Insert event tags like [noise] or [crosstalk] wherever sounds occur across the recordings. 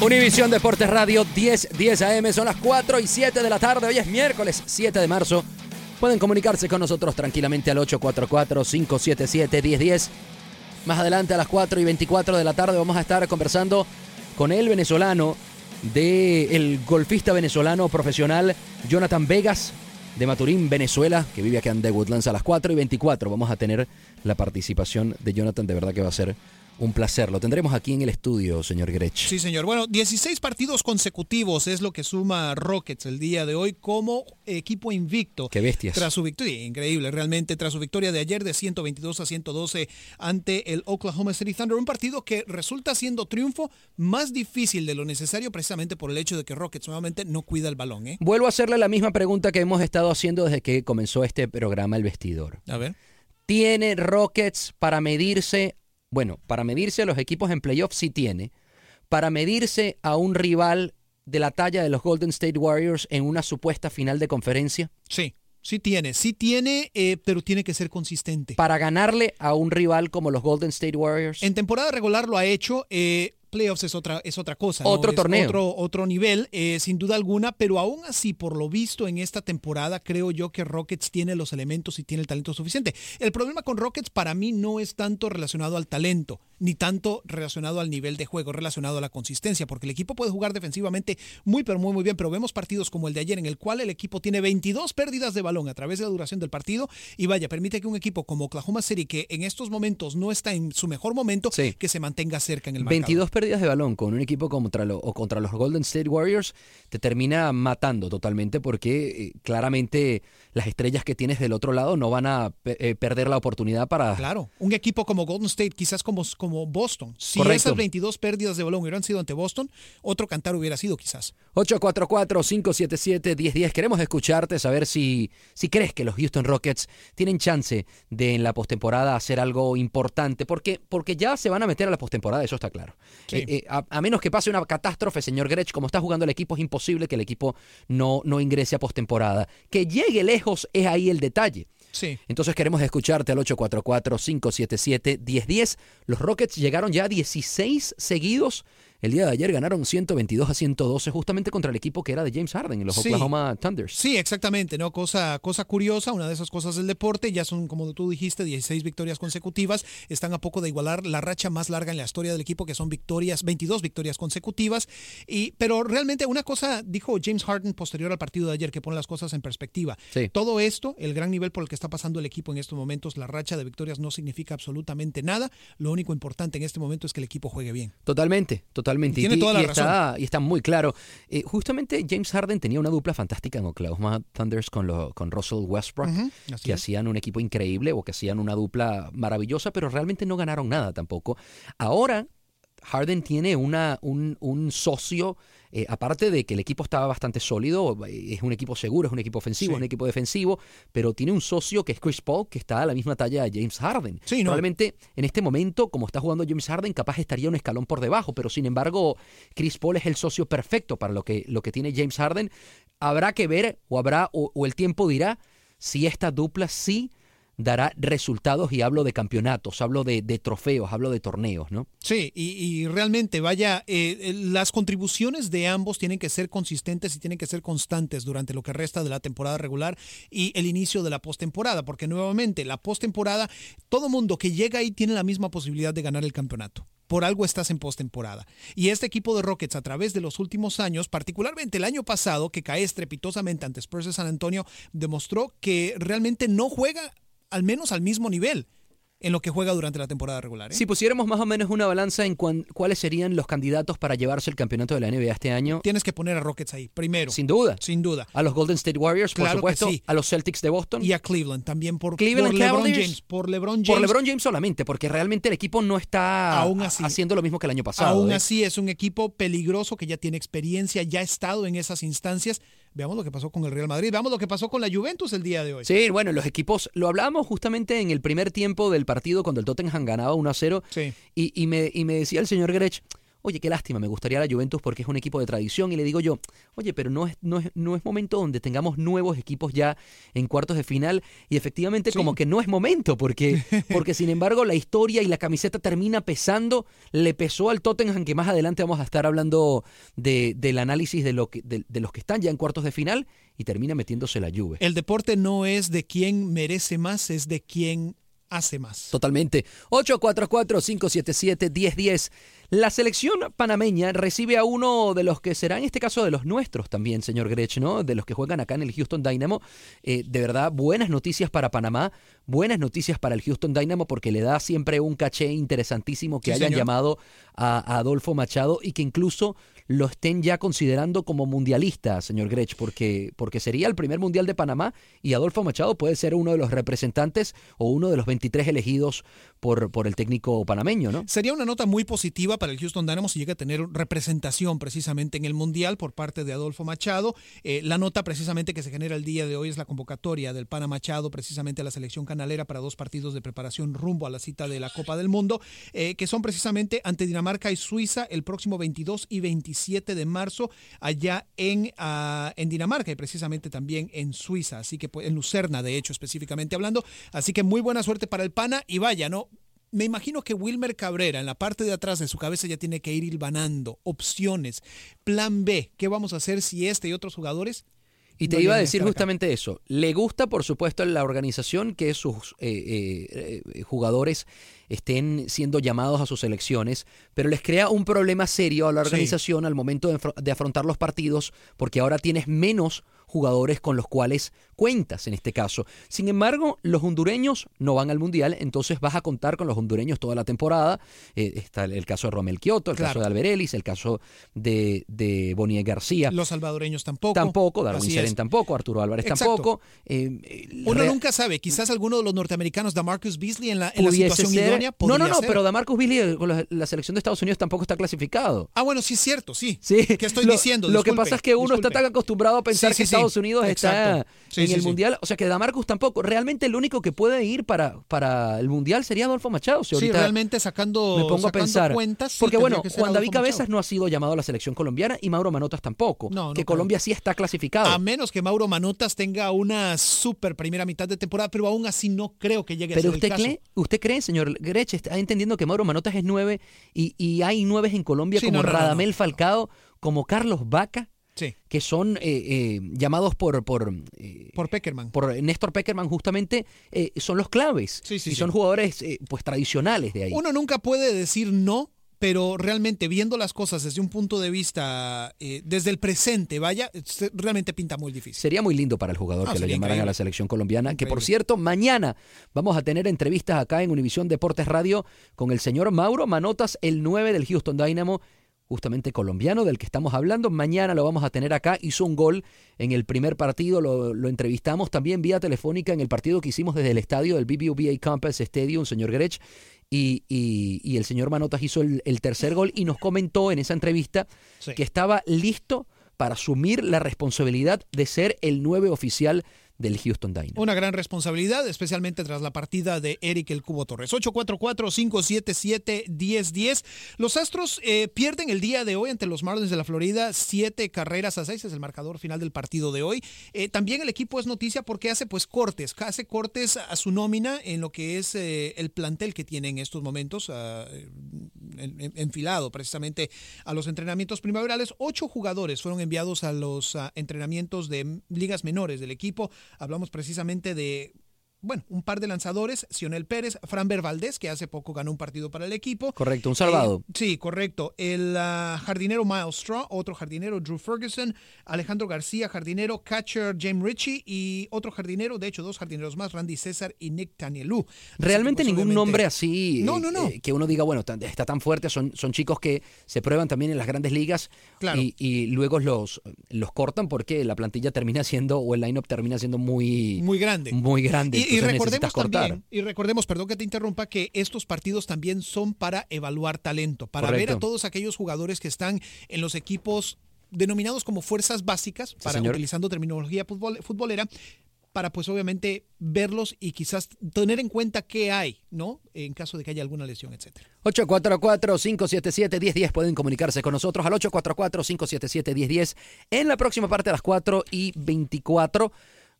Univisión Deportes Radio 10, 10 AM, son las 4 y 7 de la tarde, hoy es miércoles 7 de marzo. Pueden comunicarse con nosotros tranquilamente al 844-577-1010. Más adelante a las 4 y 24 de la tarde vamos a estar conversando con el venezolano, de el golfista venezolano profesional Jonathan Vegas de Maturín, Venezuela, que vive aquí en The Woodlands a las 4 y 24. Vamos a tener la participación de Jonathan, de verdad que va a ser un placer. Lo tendremos aquí en el estudio, señor Grech. Sí, señor. Bueno, 16 partidos consecutivos es lo que suma Rockets el día de hoy como equipo invicto. Qué bestias. Tras su victoria, increíble realmente, tras su victoria de ayer de 122 a 112 ante el Oklahoma City Thunder, un partido que resulta siendo triunfo más difícil de lo necesario precisamente por el hecho de que Rockets nuevamente no cuida el balón. ¿eh? Vuelvo a hacerle la misma pregunta que hemos estado haciendo desde que comenzó este programa El Vestidor. A ver. ¿Tiene Rockets para medirse bueno, para medirse a los equipos en playoffs sí tiene. Para medirse a un rival de la talla de los Golden State Warriors en una supuesta final de conferencia. Sí, sí tiene, sí tiene, eh, pero tiene que ser consistente. Para ganarle a un rival como los Golden State Warriors. En temporada regular lo ha hecho. Eh, playoffs es otra, es otra cosa. Otro torneo. Otro, otro nivel, eh, sin duda alguna, pero aún así, por lo visto en esta temporada, creo yo que Rockets tiene los elementos y tiene el talento suficiente. El problema con Rockets para mí no es tanto relacionado al talento, ni tanto relacionado al nivel de juego, relacionado a la consistencia, porque el equipo puede jugar defensivamente muy, pero muy, muy bien, pero vemos partidos como el de ayer en el cual el equipo tiene 22 pérdidas de balón a través de la duración del partido y vaya, permite que un equipo como Oklahoma City, que en estos momentos no está en su mejor momento, Sí. que se mantenga cerca en el marcador. 22 pérdidas de balón con un equipo contra lo- o contra los Golden State Warriors te termina matando totalmente porque eh, claramente las estrellas que tienes del otro lado no van a eh, perder la oportunidad para... Claro, un equipo como Golden State, quizás como, como Boston. Si Correcto. esas 22 pérdidas de balón hubieran sido ante Boston, otro cantar hubiera sido quizás. 844-577-1010. Queremos escucharte, saber si, si crees que los Houston Rockets tienen chance de en la postemporada hacer algo importante, porque, porque ya se van a meter a la postemporada, eso está claro. Sí. Eh, eh, a, a menos que pase una catástrofe, señor Grech, como está jugando el equipo, es imposible que el equipo no, no ingrese a postemporada. Que llegue lejos es ahí el detalle. Sí. Entonces queremos escucharte al 844-577-1010. Los Rockets llegaron ya a 16 seguidos el día de ayer ganaron 122 a 112 justamente contra el equipo que era de James Harden, los Sí. Oklahoma Thunders. Sí, exactamente, ¿no? Cosa, cosa curiosa, una de esas cosas del deporte, ya son, como tú dijiste, 16 victorias consecutivas, están a poco de igualar la racha más larga en la historia del equipo, que son victorias, 22 victorias consecutivas, y, pero realmente una cosa dijo James Harden posterior al partido de ayer, que pone las cosas en perspectiva. Sí. Todo esto, el gran nivel por el que está pasando el equipo en estos momentos, la racha de victorias no significa absolutamente nada, lo único importante en este momento es que el equipo juegue bien. Totalmente, totalmente. Tiene y, toda la y está, y está muy claro. Eh, justamente James Harden tenía una dupla fantástica en Oklahoma Thunders con, lo- con Russell Westbrook, que es. hacían un equipo increíble o que hacían una dupla maravillosa, pero realmente no ganaron nada tampoco. Ahora Harden tiene una, un, un socio, eh, aparte de que el equipo estaba bastante sólido, eh, es un equipo seguro, es un equipo ofensivo, Sí. es un equipo defensivo, pero tiene un socio que es Chris Paul, que está a la misma talla de James Harden. Sí, ¿no? Probablemente en este momento, como está jugando James Harden, capaz estaría un escalón por debajo, pero sin embargo, Chris Paul es el socio perfecto para lo que, lo que tiene James Harden. Habrá que ver, o habrá, o, o el tiempo dirá, si esta dupla sí dará resultados, y hablo de campeonatos, hablo de, de trofeos, hablo de torneos, ¿no? Sí, y, realmente, vaya, eh, eh, las contribuciones de ambos tienen que ser consistentes y tienen que ser constantes durante lo que resta de la temporada regular y el inicio de la postemporada, porque nuevamente, la postemporada, todo mundo que llega ahí tiene la misma posibilidad de ganar el campeonato. Por algo estás en postemporada. Y este equipo de Rockets, a través de los últimos años, particularmente el año pasado, que cae estrepitosamente ante Spurs de San Antonio, demostró que realmente no juega al menos al mismo nivel en lo que juega durante la temporada regular. ¿eh? Si pusiéramos más o menos una balanza en cuan- cuáles serían los candidatos para llevarse el campeonato de la NBA este año, Tienes que poner a Rockets ahí, primero. sin duda. Sin duda. A los Golden State Warriors, por Claro supuesto, sí. a los Celtics de Boston. Y a Cleveland también por, Cleveland por LeBron. James. Por LeBron James. Por LeBron James solamente, porque realmente el equipo no está Aún así. haciendo lo mismo que el año pasado. Aún ¿eh? así es un equipo peligroso que ya tiene experiencia, ya ha estado en esas instancias. Veamos lo que pasó con el Real Madrid, veamos lo que pasó con la Juventus el día de hoy. Sí, bueno, los equipos, lo hablábamos justamente en el primer tiempo del partido cuando el Tottenham ganaba 1 a 0 Sí. y, y me, y me decía el señor Grech, oye, qué lástima, me gustaría la Juventus porque es un equipo de tradición y le digo yo, oye, pero no es, no es, no es momento donde tengamos nuevos equipos ya en cuartos de final y efectivamente Sí. como que no es momento porque, [laughs] porque sin embargo la historia y la camiseta termina pesando, le pesó al Tottenham que más adelante vamos a estar hablando de, del análisis de, lo que, de, de los que están ya en cuartos de final y termina metiéndose la Juve. El deporte no es de quien merece más, es de quien hace más. Totalmente. 844-577-1010. La selección panameña recibe a uno de los que será, en este caso, de los nuestros también, señor Grech, ¿no? De los que juegan acá en el Houston Dynamo. Eh, de verdad, buenas noticias para Panamá, buenas noticias para el Houston Dynamo porque le da siempre un caché interesantísimo que Sí, hayan señor. llamado a, a Adolfo Machado y que incluso lo estén ya considerando como mundialista, señor Grech, porque, porque sería el primer mundial de Panamá y Adolfo Machado puede ser uno de los representantes o uno de los 23 elegidos por, por el técnico panameño, ¿no? Sería una nota muy positiva para el Houston Dynamo si llega a tener representación precisamente en el Mundial por parte de Adolfo Machado. Eh, la nota precisamente que se genera el día de hoy es la convocatoria del Pana Machado precisamente a la selección para dos partidos de preparación rumbo a la cita de la Copa del Mundo, eh, que son precisamente ante Dinamarca y Suiza el próximo 22 y 27 de marzo allá en, ah, en Dinamarca y precisamente también en Suiza, así que pues, en Lucerna de hecho específicamente hablando. Así que muy buena suerte para el Pana y vaya, ¿no? Me imagino que Wilmer Cabrera en la parte de atrás de su cabeza ya tiene que ir hilvanando opciones, plan B, ¿qué vamos a hacer si este y otros jugadores? Y te iba a decir acá? justamente eso. Le gusta, por supuesto, la organización que sus eh, eh, eh, jugadores estén siendo llamados a sus elecciones, pero les crea un problema serio a la Sí. organización al momento de, de afrontar los partidos, porque ahora tienes menos jugadores con los cuales cuentas en este caso. Sin embargo, los hondureños no van al Mundial, entonces vas a contar con los hondureños toda la temporada. Eh, está el, el caso de Romel Kioto, el Claro. caso de Alberelis, el caso de, de Bonier García. Los salvadoreños tampoco. Tampoco, Darwin es. tampoco, Arturo Álvarez Exacto. tampoco. Eh, Uno nunca sabe, quizás alguno de los norteamericanos, Damarcus Beasley, en la, en la situación ser- idónea, No, no, no, ser. pero Damarcus Billy eh, con la, la selección de Estados Unidos tampoco está clasificado. Ah, bueno, sí es cierto, sí. Sí, ¿Qué estoy lo, diciendo? Lo que pasa es que uno está tan acostumbrado a pensar Sí, sí, que sí. Estados Unidos está. Sí, en sí, el sí. Mundial. O sea que Damarcus tampoco. Realmente el único que puede ir para, para el Mundial sería Adolfo Machado. Si Sí, realmente sacando, me pongo a pensar. cuentas. porque bueno, Juan David Cabezas no ha sido llamado a la selección colombiana y Mauro Manotas tampoco. No, no que. Colombia sí está clasificado. A menos que Mauro Manotas tenga una super primera mitad de temporada, pero aún así no creo que llegue a Pero ser usted el caso. cree, usted cree, señor Grech, está entendiendo que Mauro Manotas es nueve y, y hay nueves en Colombia como Radamel. Falcao, como Carlos Vaca, Sí, que son eh, eh, llamados por por, eh, por Peckerman. por Néstor Peckerman justamente, eh, son los claves. Sí, sí, y son jugadores eh, pues tradicionales de ahí. Uno nunca puede decir no, pero realmente viendo las cosas desde un punto de vista, eh, desde el presente, vaya, realmente pinta muy difícil. Sería muy lindo para el jugador Ah, que lo llamaran a la selección colombiana. Que por cierto, mañana vamos a tener entrevistas acá en Univisión Deportes Radio con el señor Mauro Manotas, el 9 del Houston Dynamo, justamente colombiano del que estamos hablando. Mañana lo vamos a tener acá. Hizo un gol en el primer partido, lo, lo entrevistamos también vía telefónica en el partido que hicimos desde el estadio del BBVA Campus Stadium, señor Grech. Y, y- y el señor Manotas hizo el, el tercer gol y nos comentó en esa entrevista Sí. que estaba listo para asumir la responsabilidad de ser el nueve oficial del Houston Dynamo. Una gran responsabilidad, especialmente tras la partida de Eric El Cubo Torres. 844-577-1010. Los Astros eh, pierden el día de hoy ante los Marlins de la Florida, siete carreras a seis, es el marcador final del partido de hoy. Eh, también el equipo es noticia porque hace pues cortes, hace cortes a su nómina en lo que es eh, el plantel que tiene en estos momentos, ah, en- en- enfilado precisamente a los entrenamientos primaverales. Ocho jugadores fueron enviados a los ah, entrenamientos de ligas menores del equipo. Hablamos precisamente de bueno, un par de lanzadores, Sionel Pérez, Franber Valdés, que hace poco ganó un partido para el equipo. Correcto, un salvado. Eh, sí, correcto. El ah, jardinero Miles Straw, otro jardinero Drew Ferguson, Alejandro García, jardinero, catcher James Ritchie y otro jardinero, de hecho dos jardineros más, Randy César y Nick Tanielú. Que, Realmente pues, ningún nombre así No, no, no. eh, que uno diga, bueno, está tan fuerte, son, son chicos que se prueban también en las grandes ligas Claro. y, y luego los, los cortan porque la plantilla termina siendo, o el lineup termina siendo muy, Muy grande. muy grande. Y, y recordemos también, y recordemos, perdón que te interrumpa, que estos partidos también son para evaluar talento, para ver Correcto. a todos aquellos jugadores que están en los equipos denominados como fuerzas básicas, para señor. utilizando terminología futbol- futbolera, para pues obviamente verlos y quizás tener en cuenta qué hay, ¿no? En caso de que haya alguna lesión, etcétera. 844-577-1010 pueden comunicarse con nosotros al 844-577-1010 en la próxima parte a las 4 y 24.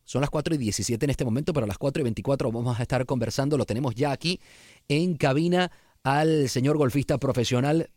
Son las 4 y 17 en este momento, pero a las 4 y 24 vamos a estar conversando. Lo tenemos ya aquí en cabina al señor golfista profesional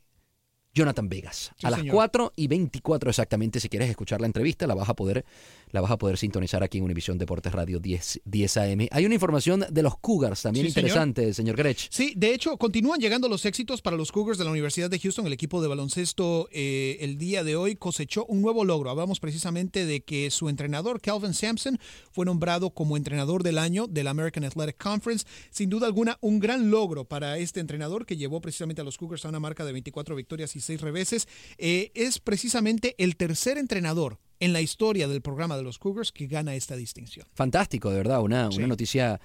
Jonathan Vegas. Sí, a las señor. 4 y 24 exactamente, si quieres escuchar la entrevista, la vas a poder, la vas a poder sintonizar aquí en Univisión Deportes Radio 10, 10 AM. Hay una información de los Cougars también Sí, señor. interesante, señor Grech. Sí, de hecho, continúan llegando los éxitos para los Cougars de la Universidad de Houston. El equipo de baloncesto eh, el día de hoy cosechó un nuevo logro. Hablamos precisamente de que su entrenador, Calvin Sampson, fue nombrado como entrenador del año de la American Athletic Conference. Sin duda alguna, un gran logro para este entrenador que llevó precisamente a los Cougars a una marca de 24 victorias y 6 reveses. Eh, es precisamente el tercer entrenador en la historia del programa de los Cougars que gana esta distinción. Fantástico, de verdad, una, Sí. una noticia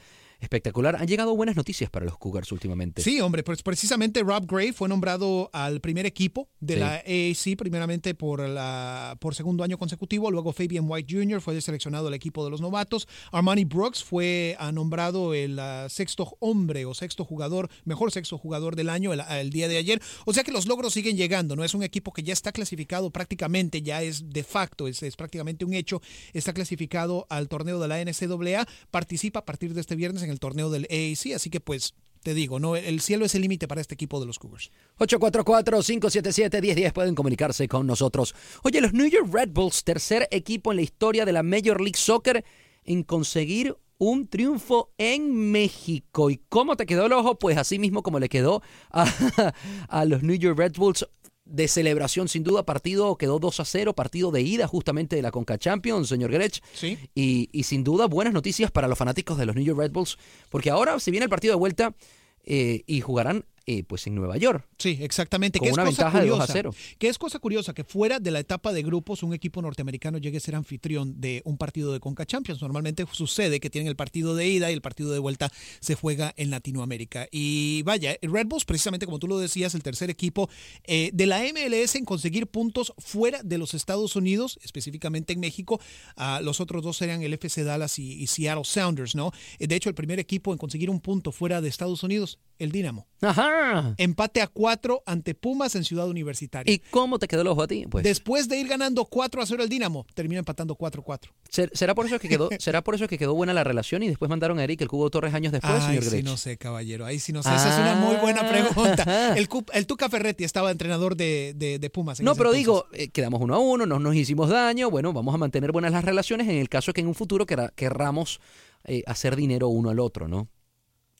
espectacular. Han llegado buenas noticias para los Cougars últimamente. Sí, hombre, pues precisamente Rob Gray fue nombrado al primer equipo de Sí. la AAC, primeramente por, la, por segundo año consecutivo, luego Fabian White Jr. fue seleccionado al equipo de los novatos, Armani Brooks fue ah, nombrado el ah, sexto hombre o sexto jugador, mejor sexto jugador del año el, el día de ayer, o sea que los logros siguen llegando, no es un equipo que ya está clasificado prácticamente, ya es de facto, es, es prácticamente un hecho, está clasificado al torneo de la NCAA, participa a partir de este viernes en el torneo del AAC, así que pues te digo, no, el cielo es el límite para este equipo de los Cougars. 844-577-1010 pueden comunicarse con nosotros. Oye, los New York Red Bulls, tercer equipo en la historia de la Major League Soccer en conseguir un triunfo en México. ¿Y cómo te quedó el ojo? Pues así mismo como le quedó a [laughs] los New York Red Bulls de celebración, sin duda, partido quedó 2 a 0, partido de ida justamente de la Conca Champions, señor Grech. Sí. Y, y sin duda, buenas noticias para los fanáticos de los New York Red Bulls, porque ahora se viene el partido de vuelta eh, y jugarán eh, pues en Nueva York. Sí, exactamente. Con que una es cosa ventaja de 2 curiosa, a 0. Que es cosa curiosa que fuera de la etapa de grupos un equipo norteamericano llegue a ser anfitrión de un partido de Conca Champions. Normalmente sucede que tienen el partido de ida y el partido de vuelta se juega en Latinoamérica. Y vaya, Red Bulls, precisamente como tú lo decías, el tercer equipo eh, de la MLS en conseguir puntos fuera de los Estados Unidos, específicamente en México. Ah, los otros dos serían el FC Dallas y, y Seattle Sounders, ¿no? Eh, De hecho, el primer equipo en conseguir un punto fuera de Estados Unidos, el Dinamo. Ajá. Empate a cuatro ante Pumas en Ciudad Universitaria. ¿Y cómo te quedó el ojo a ti? Pues Después de ir ganando 4 a 0 el Dinamo, termina empatando 4 a 4. ¿ser- será por eso que quedó, [laughs] será por eso que quedó buena la relación y después mandaron a Eric el Cubo Torres años después, Ay, señor sí, Grech? no sé, caballero. Ahí sí no sé. Esa es una muy buena pregunta. [laughs] El, el Tuca Ferretti estaba entrenador de, de- de Pumas. en No, pero entonces. digo, eh, quedamos uno a uno, no nos hicimos daño, bueno, vamos a mantener buenas las relaciones en el caso que en un futuro querra- querramos eh, hacer dinero uno al otro, ¿no?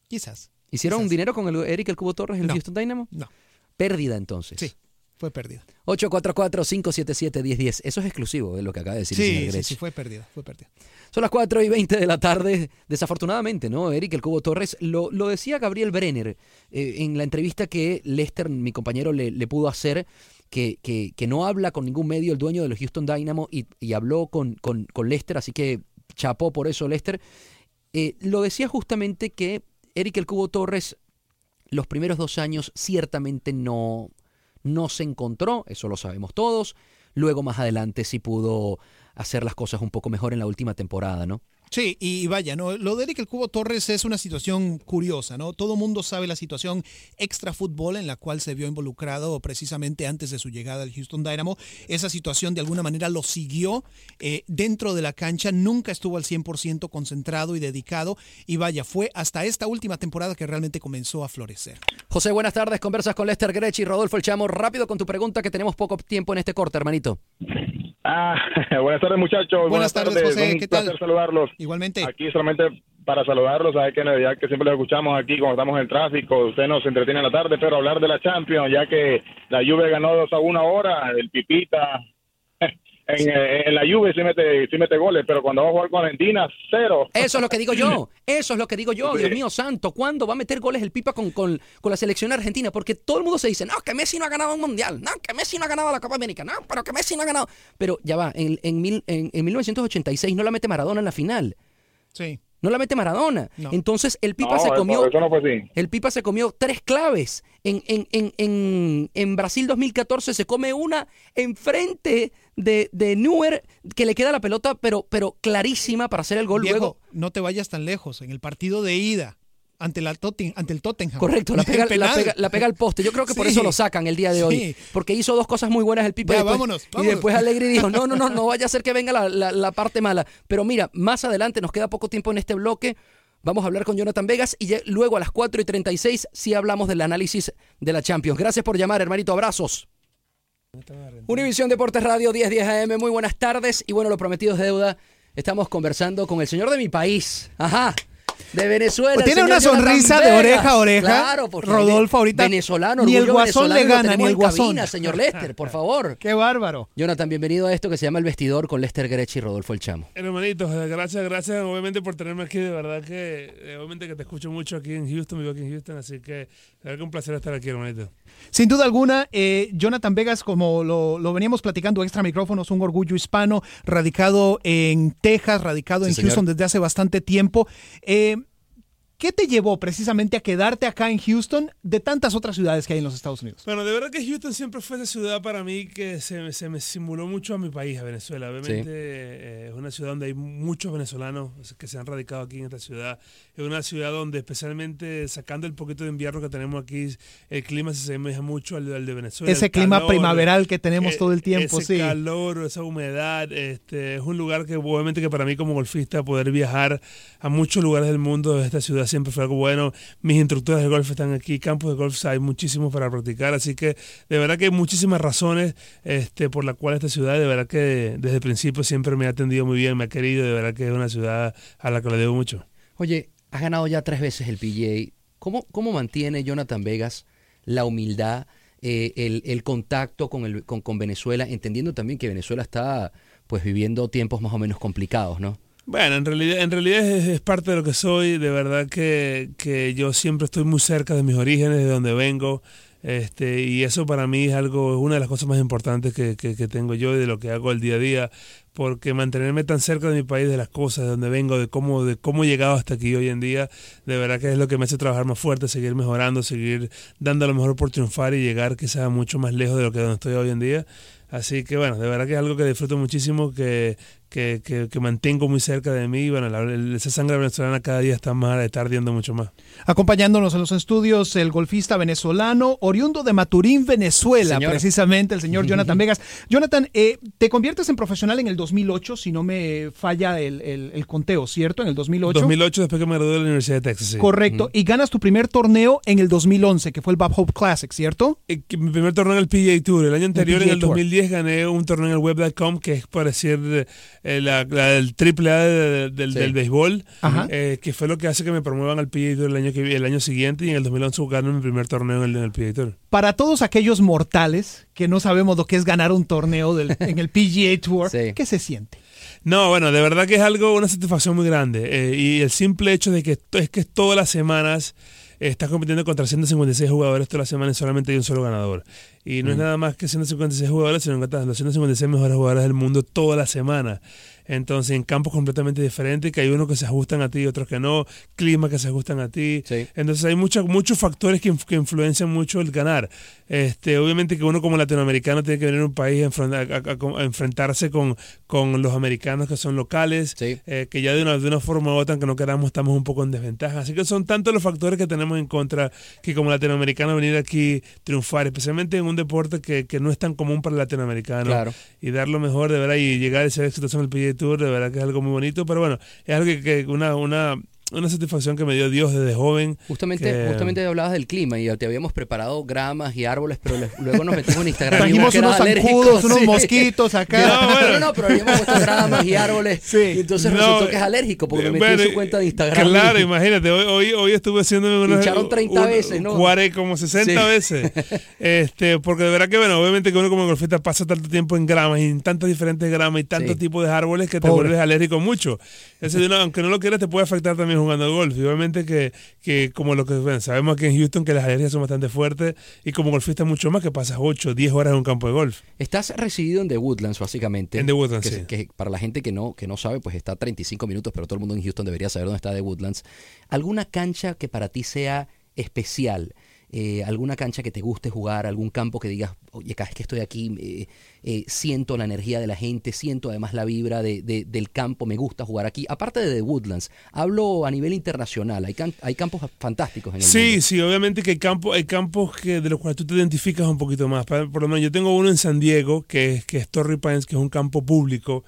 Quizás. ¿Hicieron Quizás. dinero con el Eric el Cubo Torres en el No. Houston Dynamo? No. Pérdida entonces. Sí, fue perdida. 844-577-1010. Eso es exclusivo de lo que acaba de decir el Sí, sí, sí, fue perdida, fue perdida. Son las 4 y 20 de la tarde. Desafortunadamente, ¿no? Eric el Cubo Torres, lo, lo decía Gabriel Brenner eh, en la entrevista que Lester, mi compañero, le, le pudo hacer, que, que, que no habla con ningún medio el dueño de los Houston Dynamo y, y habló con, con, con Lester, así que chapó por eso Lester. Eh, lo decía justamente que Eric el Cubo Torres los primeros dos años ciertamente no, no se encontró, eso lo sabemos todos. Luego más adelante sí pudo hacer las cosas un poco mejor en la última temporada, ¿no? Sí, y vaya, ¿no? Lo de Eric el Cubo Torres es una situación curiosa, ¿no? Todo mundo sabe la situación extra fútbol en la cual se vio involucrado precisamente antes de su llegada al Houston Dynamo. Esa situación de alguna manera lo siguió eh, dentro de la cancha, nunca estuvo al 100% concentrado y dedicado. Y vaya, fue hasta esta última temporada que realmente comenzó a florecer. José, buenas tardes. Conversas con Lester Grech y Rodolfo El Chamo. Rápido con tu pregunta que tenemos poco tiempo en este corte, hermanito. Ah, [laughs] buenas tardes muchachos. Buenas tardes, José, Un ¿qué tal? placer saludarlos. Igualmente. Aquí solamente para saludarlos, sabes que ya que siempre los escuchamos aquí cuando estamos en el tráfico, usted nos entretiene en la tarde, pero hablar de la Champions, ya que la Juve ganó 2 a 1 ahora, el Pipita en, eh, en la Juve sí mete, sí mete goles, pero cuando va a jugar con Argentina, cero. Eso es lo que digo yo. Eso es lo que digo yo. Dios mío santo, ¿cuándo va a meter goles el Pipa con, con, con la selección argentina? Porque todo el mundo se dice, no, que Messi no ha ganado un mundial. No, que Messi no ha ganado la Copa América. No, pero que Messi no ha ganado. Pero ya va, en, en, mil- en, en 1986 no la mete Maradona en la final. Sí. No la mete Maradona. No. Entonces el Pipa No, se comió. eso no fue así. El Pipa se comió tres claves. En, en, en, en, en Brasil 2014 se come una enfrente de, de Neuer que le queda la pelota, pero, pero clarísima para hacer el gol Viejo, luego. no te vayas tan lejos. En el partido de ida ante, la Totten- ante el Tottenham. Correcto, la pega, la, pega, la pega al poste. Yo creo que por Sí. eso lo sacan el día de hoy. Sí. Porque hizo dos cosas muy buenas el Pipa. Ya, y después, vámonos, Y vámonos. después Alegri dijo, no, no, no, no [laughs] vaya a ser que venga la, la- la parte mala. Pero mira, más adelante nos queda poco tiempo en este bloque. Vamos a hablar con Jonathan Vegas y ya- luego a las 4 y 36 sí hablamos del análisis de la Champions. Gracias por llamar, hermanito. Abrazos. Univisión Deportes Radio 1010 AM, muy buenas tardes. Y bueno, lo prometido es deuda. Estamos conversando con el señor de mi país. Ajá. De Venezuela. Pues tiene una sonrisa de oreja a oreja. Claro, porque Rodolfo ahorita. Venezolano, Ni el guasón le gana, ni el guasón. cabina, señor Lester, por favor. [laughs] Qué bárbaro. Jonathan, bienvenido a esto que se llama El Vestidor con Lester Grech y Rodolfo El Chamo. Hermanitos, gracias, gracias obviamente por tenerme aquí, de verdad que eh, obviamente que te escucho mucho aquí en Houston, vivo aquí en Houston, así que que un placer estar aquí, hermanito. Sin duda alguna, eh, Jonathan Vegas, como lo, lo veníamos platicando extra micrófonos, un orgullo hispano, radicado en Texas, radicado Sí, en señor. Houston desde hace bastante tiempo. Eh, ¿Qué te llevó precisamente a quedarte acá en Houston de tantas otras ciudades que hay en los Estados Unidos? Bueno, de verdad que Houston siempre fue esa ciudad para mí que se, me- se me simuló mucho a mi país, a Venezuela. Obviamente Sí. eh, es una ciudad donde hay muchos venezolanos que se han radicado aquí en esta ciudad. Es una ciudad donde especialmente sacando el poquito de invierno que tenemos aquí, el clima se asemeja mucho al, al de Venezuela. Ese clima calor, primaveral que tenemos eh, todo el tiempo, ese sí. calor, esa humedad, este, es un lugar que obviamente que para mí como golfista poder viajar a muchos lugares del mundo de esta ciudad siempre fue algo bueno. Mis instructores de golf están aquí, campos de golf hay muchísimos para practicar, así que de verdad que hay muchísimas razones este, por la cual esta ciudad de verdad que desde el principio siempre me ha atendido muy bien, me ha querido, de verdad que es una ciudad a la que le debo mucho. Oye, has ganado ya tres veces el PGA. ¿Cómo, cómo mantiene Jonathan Vegas la humildad, eh, el, el contacto con, el, con, Venezuela, entendiendo también que Venezuela está pues viviendo tiempos más o menos complicados, ¿no? Bueno, en realidad, en realidad es, es parte de lo que soy. De verdad que, que yo siempre estoy muy cerca de mis orígenes, de donde vengo. Este, y eso para mí es algo, es una de las cosas más importantes que, que, que tengo yo y de lo que hago el día a día, porque mantenerme tan cerca de mi país, de las cosas, de donde vengo, de cómo, de cómo he llegado hasta aquí hoy en día, de verdad que es lo que me hace trabajar más fuerte, seguir mejorando, seguir dando lo mejor por triunfar y llegar quizás mucho más lejos de lo que donde estoy hoy en día. Así que bueno, de verdad que es algo que disfruto muchísimo, que, que, que, que mantengo muy cerca de mí. Y bueno, la, esa sangre venezolana cada día está más, está ardiendo mucho más. Acompañándonos en los estudios, el golfista venezolano, oriundo de Maturín, Venezuela, precisamente, el señor [laughs] Jonathan Vegas. Jonathan, eh, te conviertes en profesional en el 2008, si no me falla el, el- el conteo, ¿cierto? En el 2008. 2008 después que me gradué de la Universidad de Texas. sí. Correcto. Y ganas tu primer torneo en el 2011, que fue el Bob Hope Classic, ¿cierto? Eh, Mi primer torneo en el PGA Tour. El año anterior, en el Tour. 2010, gané un torneo en el Web.com, que es para decir eh, la, la- el triple A de- del, Sí. del béisbol, Ajá. eh, que fue lo que hace que me promuevan al PGA Tour el año, que, el año siguiente. Y en el 2011 gané mi primer torneo en el, en el PGA Tour. Para todos aquellos mortales que no sabemos lo que es ganar un torneo del- [laughs] en el PGA Tour, Sí. ¿qué se siente? No, bueno, de verdad que es algo, una satisfacción muy grande. eh, y el simple hecho de que es que todas las semanas eh, estás compitiendo contra 156 jugadores todas las semanas y solamente hay un solo ganador. Y no es nada más que 156 jugadores, sino que los 156 mejores jugadores del mundo toda la semana. Entonces, en campos completamente diferentes, que hay unos que se ajustan a ti y otros que no, clima que se ajustan a ti. Sí. Entonces, hay muchos muchos factores que, que influencian mucho el ganar. Este, obviamente que uno como latinoamericano tiene que venir a un país a, a- a- a enfrentarse con, con los americanos que son locales, Sí. eh, que ya de una, de una forma u otra, aunque no queramos, estamos un poco en desventaja. Así que son tantos los factores que tenemos en contra que como latinoamericano venir aquí triunfar, especialmente en un deporte que, que no es tan común para el latinoamericano Claro. y dar lo mejor, de verdad, y llegar a ese éxito en el PGA Tour, de verdad que es algo muy bonito, pero bueno, es algo que, que una, una, una satisfacción que me dio Dios desde joven. Justamente, que- justamente hablabas del clima y te habíamos preparado gramas y árboles, pero luego nos metimos en Instagram. y Trajimos eras unos zancudos, unos sí. mosquitos acá. No, bueno. No, no, pero habíamos puesto gramas y árboles. Sí. Y entonces No, resultó que es alérgico porque me metí bueno, en su cuenta de Instagram. Claro, [laughs] imagínate, hoy, hoy, hoy estuve haciéndome unos... Hincharon 30 veces, ¿no? cuare- como 60 Sí. veces. [laughs] Este, porque de verdad que, bueno, obviamente que uno como golfista pasa tanto tiempo en gramas y en tantas diferentes gramas y tantos Sí. tipos de árboles que te vuelves alérgico mucho. Uno, aunque no lo quieras, te puede afectar también jugando golf. Y obviamente que, que como lo que bueno, sabemos aquí en Houston que las alergias son bastante fuertes y como golfista mucho más que pasas 8, 10 horas en un campo de golf. Estás residido en The Woodlands, básicamente. En The Woodlands, que, sí. que para la gente que no, que no sabe, pues está a 35 minutos, pero todo el mundo en Houston debería saber dónde está The Woodlands. ¿Alguna cancha que para ti sea especial? Eh, ¿Alguna cancha que te guste jugar? ¿Algún campo que digas, oye, cada vez que estoy aquí eh, eh, siento la energía de la gente, siento además la vibra de- de- del campo, me gusta jugar aquí? Aparte de The Woodlands, hablo a nivel internacional, hay, can- hay campos fantásticos en el Sí, mundo. sí, obviamente que hay campos, hay campos que de los cuales tú te identificas un poquito más. Por lo menos yo tengo uno en San Diego, que es, que es Torrey Pines, que es un campo público.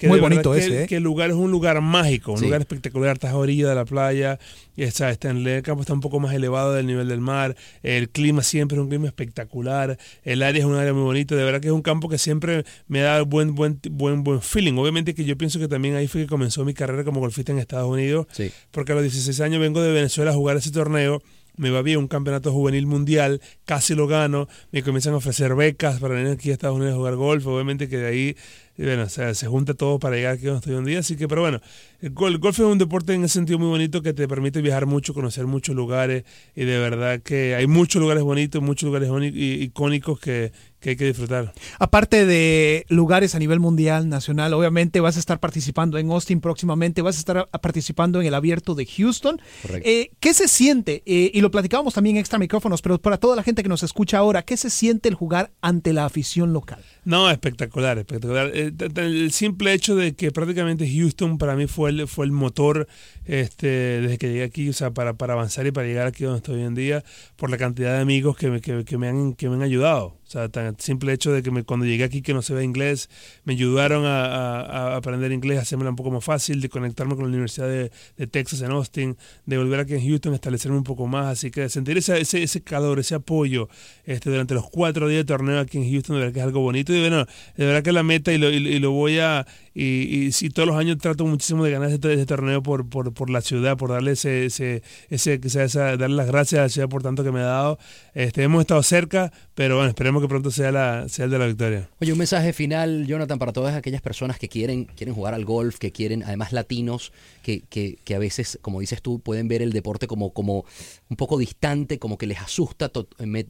Que Muy bonito que, ese, ¿eh? que el lugar es un lugar mágico, un Sí. lugar espectacular, estás a orilla de la playa, está, está en el campo está un poco más elevado del nivel del mar, el clima siempre es un clima espectacular, el área es un área muy bonita, de verdad que es un campo que siempre me da buen buen buen buen feeling. Obviamente que yo pienso que también ahí fue que comenzó mi carrera como golfista en Estados Unidos, Sí. porque a los 16 años vengo de Venezuela a jugar ese torneo. Me va bien un campeonato juvenil mundial, casi lo gano, me comienzan a ofrecer becas para venir aquí a Estados Unidos a jugar golf, obviamente que de ahí, y bueno, o sea, se junta todo para llegar aquí donde estoy un día, así que, pero bueno, el, el golf es un deporte en ese sentido muy bonito que te permite viajar mucho, conocer muchos lugares, y de verdad que hay muchos lugares bonitos, muchos lugares icónicos que, que hay que disfrutar. Aparte de lugares a nivel mundial, nacional, obviamente vas a estar participando en Austin próximamente, vas a estar participando en el abierto de Houston. Correcto. Eh, ¿Qué se siente? Eh, y lo platicábamos también en extra micrófonos, pero para toda la gente que nos escucha ahora, ¿qué se siente el jugar ante la afición local? No, espectacular, espectacular. Eh, El simple hecho de que prácticamente Houston para mí fue el, fue el motor este, desde que llegué aquí, o sea, para, para avanzar y para llegar aquí donde estoy hoy en día, por la cantidad de amigos que que, que me, han, que me han ayudado. O sea, tan simple hecho de que me- cuando llegué aquí que no se ve inglés, me ayudaron a, a- aprender inglés, a hacérmela un poco más fácil, de conectarme con la Universidad de, de Texas en Austin, de volver aquí en Houston, establecerme un poco más. Así que sentir ese, ese, ese calor, ese apoyo este, durante los cuatro días de torneo aquí en Houston, de verdad que es algo bonito. Y bueno, de verdad que la meta y lo, y lo voy a. Y, y todos los años trato muchísimo de ganar este, este torneo por, por, por la ciudad, por darle ese, ese, ese, esa- darle las gracias a la ciudad por tanto que me ha dado. Este, hemos estado cerca, pero bueno, esperemos que pronto sea, la, sea el de la victoria. Oye, un mensaje final, Jonathan, para todas aquellas personas que quieren, quieren jugar al golf, que quieren, además latinos, que, que, que a veces, como dices tú, pueden ver el deporte como, como un poco distante, como que les asusta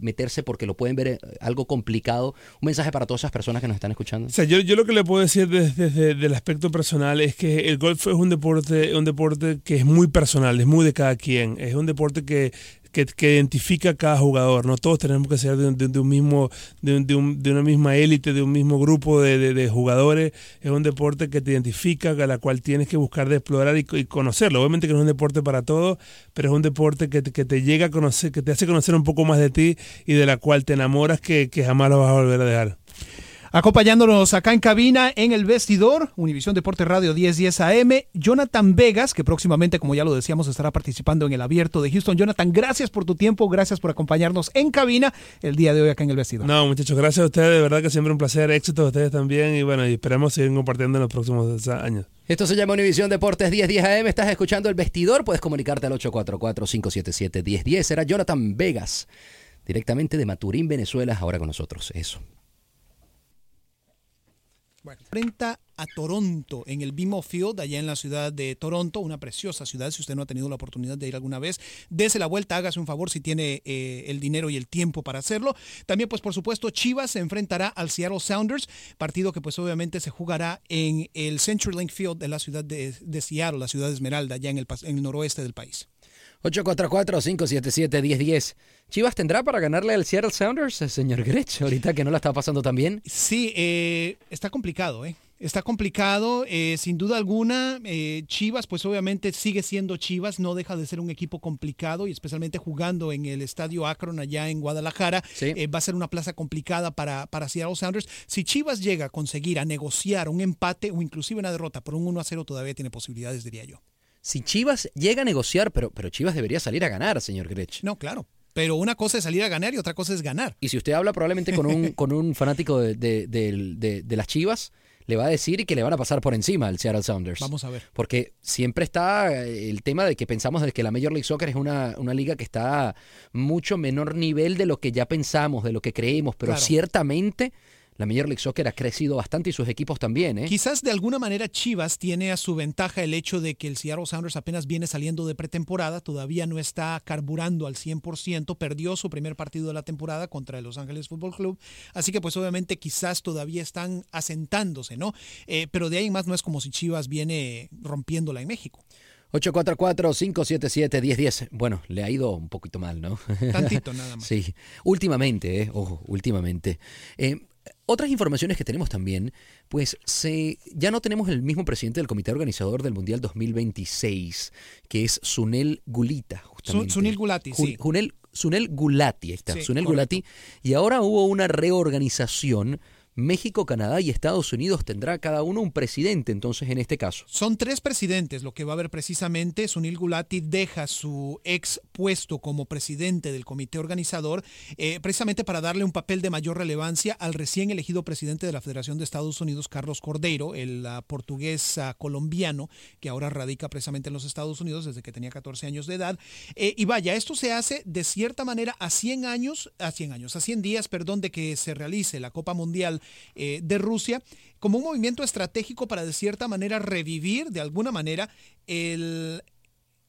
meterse porque lo pueden ver eh, algo complicado. Un mensaje para todas esas personas que nos están escuchando. O sea, yo, yo lo que le puedo decir desde, desde el aspecto personal es que el golf es un deporte, un deporte que es muy personal, es muy de cada quien. Es un deporte que que, identifica a cada jugador. No todos tenemos que ser de, un mismo, de, una misma élite, de un mismo grupo de, jugadores. Es un deporte que te identifica, a la cual tienes que buscar de explorar y, conocerlo. Obviamente que no es un deporte para todos, pero es un deporte que, que, te llega a conocer, que te hace conocer un poco más de ti y de la cual te enamoras que, que jamás lo vas a volver a dejar. Acompañándonos acá en cabina, en el vestidor, Univisión Deporte Radio 1010 AM, Jonathan Vegas, que próximamente, como ya lo decíamos, estará participando en el abierto de Houston. Jonathan, gracias por tu tiempo, gracias por acompañarnos en cabina el día de hoy acá en el vestidor. No, muchachos, gracias a ustedes, de verdad que siempre un placer, éxito a ustedes también y bueno, y esperemos seguir compartiendo en los próximos años. Esto se llama Univisión Deportes 1010 AM. Estás escuchando el vestidor. Puedes comunicarte al 844-577-1010. Será Jonathan Vegas, directamente de Maturín, Venezuela, ahora con nosotros. Eso. Bueno, frenta a Toronto en el BMO Field, allá en la ciudad de Toronto, una preciosa ciudad. Si usted no ha tenido la oportunidad de ir alguna vez, dése la vuelta, hágase un favor si tiene eh, el dinero y el tiempo para hacerlo. También, pues por supuesto, Chivas se enfrentará al Seattle Sounders, partido que pues obviamente se jugará en el CenturyLink Field de la ciudad de, Seattle, la ciudad de Esmeralda, allá en el, en el noroeste del país. 844-577-1010. ¿Chivas tendrá para ganarle al Seattle Sounders, señor Grech, ahorita que no la está pasando tan bien? Sí, eh, está complicado, ¿eh? Está complicado, eh, sin duda alguna. Eh, Chivas, pues obviamente sigue siendo Chivas, no deja de ser un equipo complicado y especialmente jugando en el estadio Akron allá en Guadalajara. va a ser una plaza complicada para, para Seattle Sounders. Si Chivas llega a conseguir a negociar un empate o inclusive una derrota por un 1 a 0, todavía tiene posibilidades, diría yo si Chivas llega a negociar, pero, pero Chivas debería salir a ganar, señor Grech. No, claro. Pero una cosa es salir a ganar y otra cosa es ganar. Y si usted habla probablemente con un, con un fanático de, las Chivas, le va a decir que le van a pasar por encima al Seattle Sounders. Vamos a ver. Porque siempre está el tema de que pensamos de que la Major League Soccer es una, una liga que está mucho menor nivel de lo que ya pensamos, de lo que creemos, pero ciertamente la Major League Soccer ha crecido bastante y sus equipos también. ¿eh? Quizás de alguna manera Chivas tiene a su ventaja el hecho de que el Seattle Sounders apenas viene saliendo de pretemporada, todavía no está carburando al 100%, perdió su primer partido de la temporada contra el Los Ángeles Fútbol Club, así que pues obviamente quizás todavía están asentándose, ¿no? Eh, pero de ahí más no es como si Chivas viene rompiéndola en México. 844-577-1010. Bueno, le ha ido un poquito mal, ¿no? Tantito, nada más. [laughs] Sí, últimamente, ¿eh? ojo, últimamente. Eh, otras informaciones que tenemos también, pues se, ya no tenemos el mismo presidente del comité organizador del Mundial 2026, que es Sunel Gulita, justamente. Sunil Gulati, sí. Sunel Gulati, ahí está, Sunel Gulati. Y ahora hubo una reorganización México, Canadá y Estados Unidos tendrá cada uno un presidente, entonces, en este caso. Son tres presidentes, lo que va a haber precisamente. Sunil Gulati deja su ex puesto como presidente del comité organizador, eh, precisamente para darle un papel de mayor relevancia al recién elegido presidente de la Federación de Estados Unidos, Carlos Cordeiro, el portugués colombiano, que ahora radica precisamente en los Estados Unidos desde que tenía 14 años de edad. Eh, y vaya, esto se hace de cierta manera a 100 años, a 100 años, a 100 días, perdón, de que se realice la Copa Mundial eh, de Rusia como un movimiento estratégico para de cierta manera revivir de alguna manera el,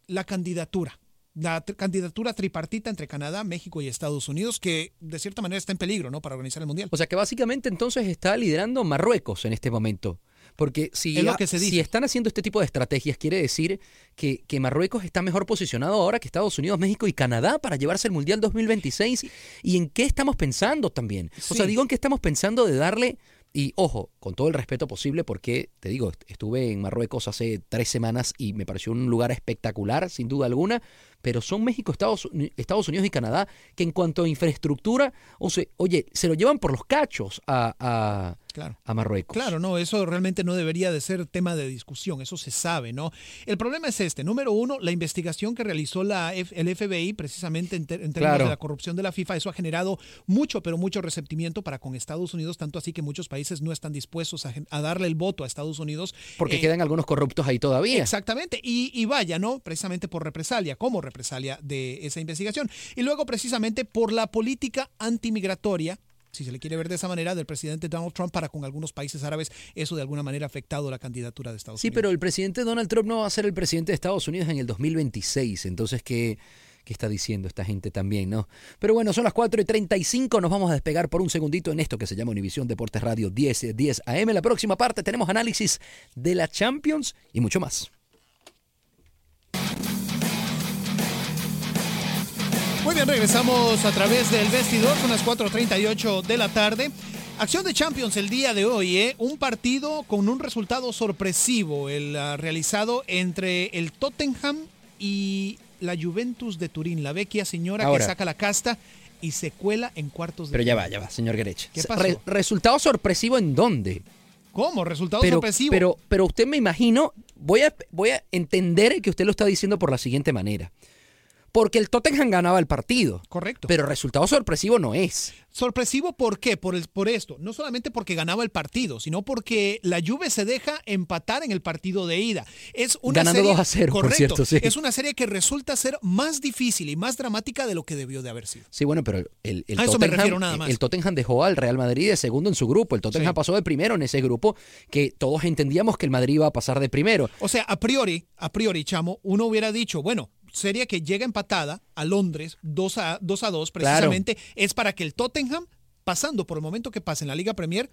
la candidatura la candidatura tripartita entre Canadá, México y Estados Unidos, que de cierta manera está en peligro, ¿no? Para organizar el Mundial. O sea que básicamente entonces está liderando Marruecos en este momento. Porque si, si están haciendo este tipo de estrategias, quiere decir que, que, Marruecos está mejor posicionado ahora que Estados Unidos, México y Canadá para llevarse el Mundial 2026. ¿Y en qué estamos pensando también? O sea, digo en qué estamos pensando de darle y ojo, con todo el respeto posible, porque te digo, estuve en Marruecos hace tres semanas y me pareció un lugar espectacular, sin duda alguna, pero son México, Estados, Estados Unidos y Canadá que en cuanto a infraestructura, o sea, oye, se lo llevan por los cachos a, Claro. a Marruecos. Claro, no, eso realmente no debería de ser tema de discusión, eso se sabe, ¿no? El problema es este, número uno, la investigación que realizó la F- el FBI precisamente en, ter- en términos Claro. de la corrupción de la FIFA, eso ha generado mucho, pero mucho resentimiento para con Estados Unidos, tanto así que muchos países no están dispuestos a darle el voto a Estados Unidos. Porque eh, quedan algunos corruptos ahí todavía. Exactamente, y, y vaya, ¿no? Precisamente por represalia, como represalia de esa investigación. Y luego precisamente por la política antimigratoria, si se le quiere ver de esa manera, del presidente Donald Trump para con algunos países árabes, eso de alguna manera ha afectado la candidatura de Estados Sí, Unidos. pero el presidente Donald Trump no va a ser el presidente de Estados Unidos en el 2026. Entonces, ¿qué, qué está diciendo esta gente también, no? Pero bueno, son las 4 y 35. Nos vamos a despegar por un segundito en esto que se llama Univisión Deportes Radio 10, 10 AM. La próxima parte tenemos análisis de la Champions y mucho más. Muy bien, regresamos a través del vestidor, son las 4.38 de la tarde. Acción de Champions el día de hoy, ¿eh? un partido con un resultado sorpresivo, el ah, realizado entre el Tottenham y la Juventus de Turín, la vecchia señora Ahora. que saca la casta y se cuela en cuartos de Pero ya va, ya va, señor Gerech. ¿Qué pasó? Re- ¿Resultado sorpresivo en dónde? ¿Cómo? Resultado pero, sorpresivo. Pero, pero usted me imagino, voy a, voy a entender que usted lo está diciendo por la siguiente manera. Porque el Tottenham ganaba el partido. Correcto. Pero resultado sorpresivo no es. Sorpresivo, ¿por qué? Por, el- por esto. No solamente porque ganaba el partido, sino porque la Juve se deja empatar en el partido de ida. Es una Ganando serie, 2 a 0, por correcto, cierto, sí. Es una serie que resulta ser más difícil y más dramática de lo que debió de haber sido. Sí, bueno, pero el, el A eso me Tottenham, refiero nada más. el Tottenham dejó al Real Madrid de segundo en su grupo. El Tottenham Sí. pasó de primero en ese grupo que todos entendíamos que el Madrid iba a pasar de primero. O sea, a priori, a priori, chamo, uno hubiera dicho, bueno, serie que llega empatada a Londres 2 a 2, a 2 precisamente, es para que el Tottenham, pasando por el momento que pase en la Liga Premier,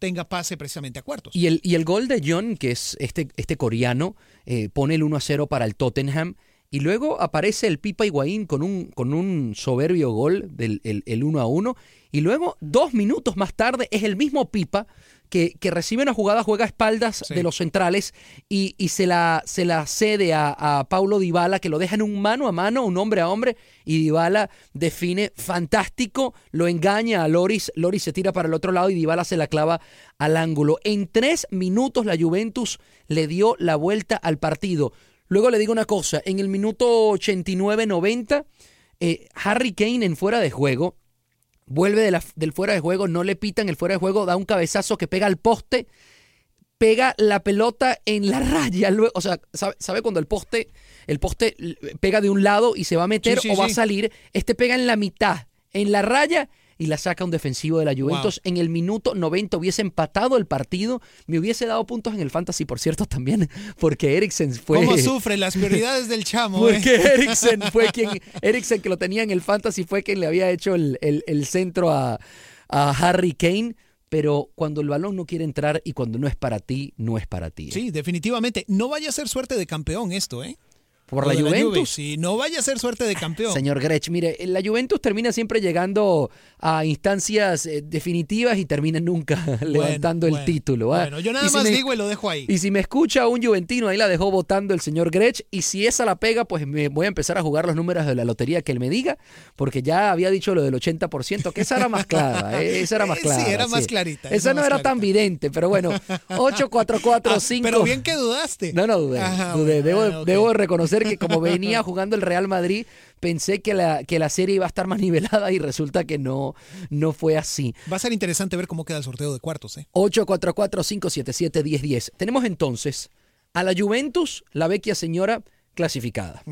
tenga pase precisamente a cuartos. Y el, y el gol de John, que es este, este coreano, eh, pone el 1 a 0 para el Tottenham. Y luego aparece el Pipa Higuaín con un, con un soberbio gol del el, el 1 a 1. Y luego, dos minutos más tarde, es el mismo Pipa que, que recibe una jugada, juega a espaldas Sí. de los centrales y, y se, la, se la cede a, a Paulo Dybala, que lo deja en un mano a mano, un hombre a hombre, y Dybala define fantástico, lo engaña a Loris, Loris se tira para el otro lado y Dybala se la clava al ángulo. En tres minutos la Juventus le dio la vuelta al partido. Luego le digo una cosa, en el minuto 89-90, eh, Harry Kane en fuera de juego, vuelve de la- del fuera de juego, no le pitan el fuera de juego, da un cabezazo que pega al poste, pega la pelota en la raya, [laughs] luego, o sea, ¿sabe, sabe cuando el poste, el poste pega de un lado y se va a meter Sí, sí, o va sí. a salir? Este pega en la mitad, en la raya y la saca un defensivo de la Juventus. En el minuto 90 hubiese empatado el partido, me hubiese dado puntos en el fantasy, por cierto, también, [laughs] porque Eriksen fue... ¿Cómo sufre las prioridades del chamo? Porque eh? [laughs] Eriksen fue quien, Eriksen que lo tenía en el fantasy fue quien le había hecho el, el- el centro a, a Harry Kane. Pero cuando el balón no quiere entrar y cuando no es para ti, no es para ti. ¿eh? Sí, definitivamente. No vaya a ser suerte de campeón esto, ¿eh? Por la Juventus. sí, no vaya a ser suerte de campeón. Señor Grech, mire, la Juventus termina siempre llegando a instancias eh, definitivas y termina nunca [laughs] levantando el título. ¿ah? Bueno, yo nada Y si más me- digo y lo dejo ahí. Y si me escucha un juventino, ahí la dejó votando el señor Grech. Y si esa la pega, pues me voy a empezar a jugar los números de la lotería que él me diga, porque ya había dicho lo del 80%, que esa era más clara. [laughs] eh, Esa era más clara. sí, era más clarita, Esa no era clarita. tan vidente, pero bueno. [laughs] 8445. Ah, pero bien que dudaste. No, no dudé. Ajá, dudé. ah, debo reconocer que como [laughs] venía jugando el Real Madrid, pensé que la, que la serie iba a estar más nivelada y resulta que no, no fue así. Va a ser interesante ver cómo queda el sorteo de cuartos, ¿eh? 844-577-1010. Tenemos entonces a la Juventus, la vecchia señora, clasificada.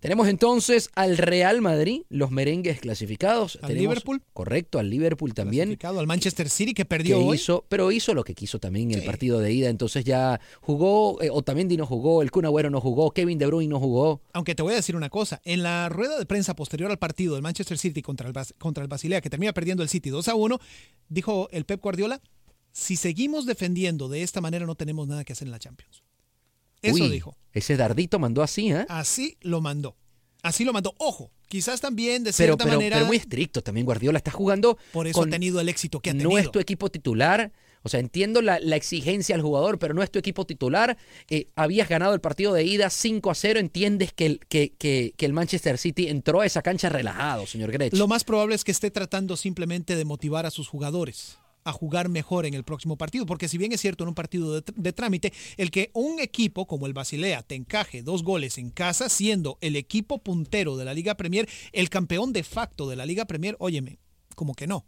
Tenemos entonces al Real Madrid, los merengues clasificados. ¿Al Tenemos- Liverpool? Correcto, al Liverpool también. Clasificado al Manchester City que que perdió hoy. hizo, pero hizo lo que quiso también en el partido de ida. Entonces ya jugó, eh, Otamendi no jugó, el Kun Agüero no jugó, Kevin De Bruyne no jugó. Aunque te voy a decir una cosa, en la rueda de prensa posterior al partido del Manchester City contra el, contra el Basilea, que termina perdiendo el City 2 a 1, dijo el Pep Guardiola, si seguimos defendiendo de esta manera no tenemos nada que hacer en la Champions. Eso Uy, dijo. Ese dardito mandó así, ¿eh? Así lo mandó. Así lo mandó. Ojo, quizás también de Pero, cierta pero, manera... pero muy estricto también Guardiola. Está jugando por eso con- ha tenido el éxito que ha tenido. no es tu equipo titular. O sea, entiendo la, la exigencia al jugador, pero no es tu equipo titular. Eh, habías ganado el partido de ida 5 a 0. Entiendes que el, que, que- que el Manchester City entró a esa cancha relajado, señor Grech. Lo más probable es que esté tratando simplemente de motivar a sus jugadores. A jugar mejor en el próximo partido, porque si bien es cierto en un partido de, trámite, el que un equipo como el Basilea te encaje dos goles en casa, siendo el equipo puntero de la Liga Premier, el campeón de facto de la Liga Premier, óyeme, como que no.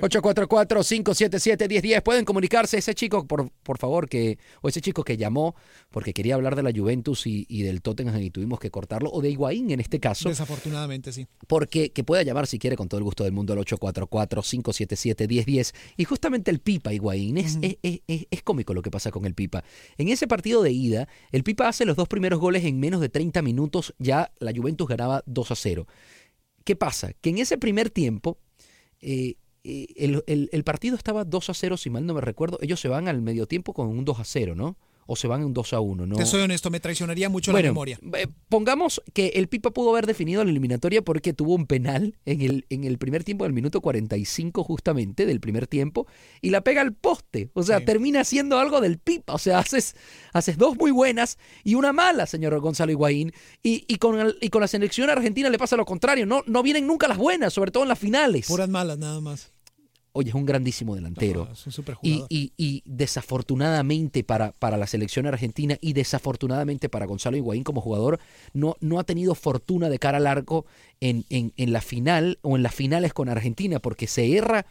844-577-1010. Pueden comunicarse. Ese chico, por, por favor, que o ese chico que llamó porque quería hablar de la Juventus y, y, del Tottenham y tuvimos que cortarlo, o de Higuaín en este caso. Desafortunadamente, sí. Porque que pueda llamar si quiere con todo el gusto del mundo al 844-577-1010. Y justamente el Pipa Higuaín, es, uh -huh. es, es, es, cómico lo que pasa con el Pipa. En ese partido de ida, el Pipa hace los dos primeros goles en menos de 30 minutos, ya la Juventus ganaba 2 a 0. ¿Qué pasa? Que en ese primer tiempo... Eh, el, el, el, partido estaba 2 a 0, si mal no me recuerdo. Ellos se van al medio tiempo con un 2 a 0, ¿no? O se van en un 2 a 1, ¿no? Te soy honesto, me traicionaría mucho bueno, la memoria. Eh, pongamos que el Pipa pudo haber definido la eliminatoria porque tuvo un penal en el, en el primer tiempo, del minuto 45 justamente, del primer tiempo, y la pega al poste. O sea, sí. termina siendo algo del Pipa. O sea, haces, haces dos muy buenas y una mala, señor Gonzalo Higuaín. Y, y, con, el, y con la selección argentina le pasa lo contrario. No, no vienen nunca las buenas, sobre todo en las finales. Puras malas, nada más. Oye, es un grandísimo delantero. No, es un y, y, y, desafortunadamente para, para la selección argentina y desafortunadamente para Gonzalo Higuaín como jugador, no, no ha tenido fortuna de cara al arco en, en, en la final o en las finales con Argentina, porque se erra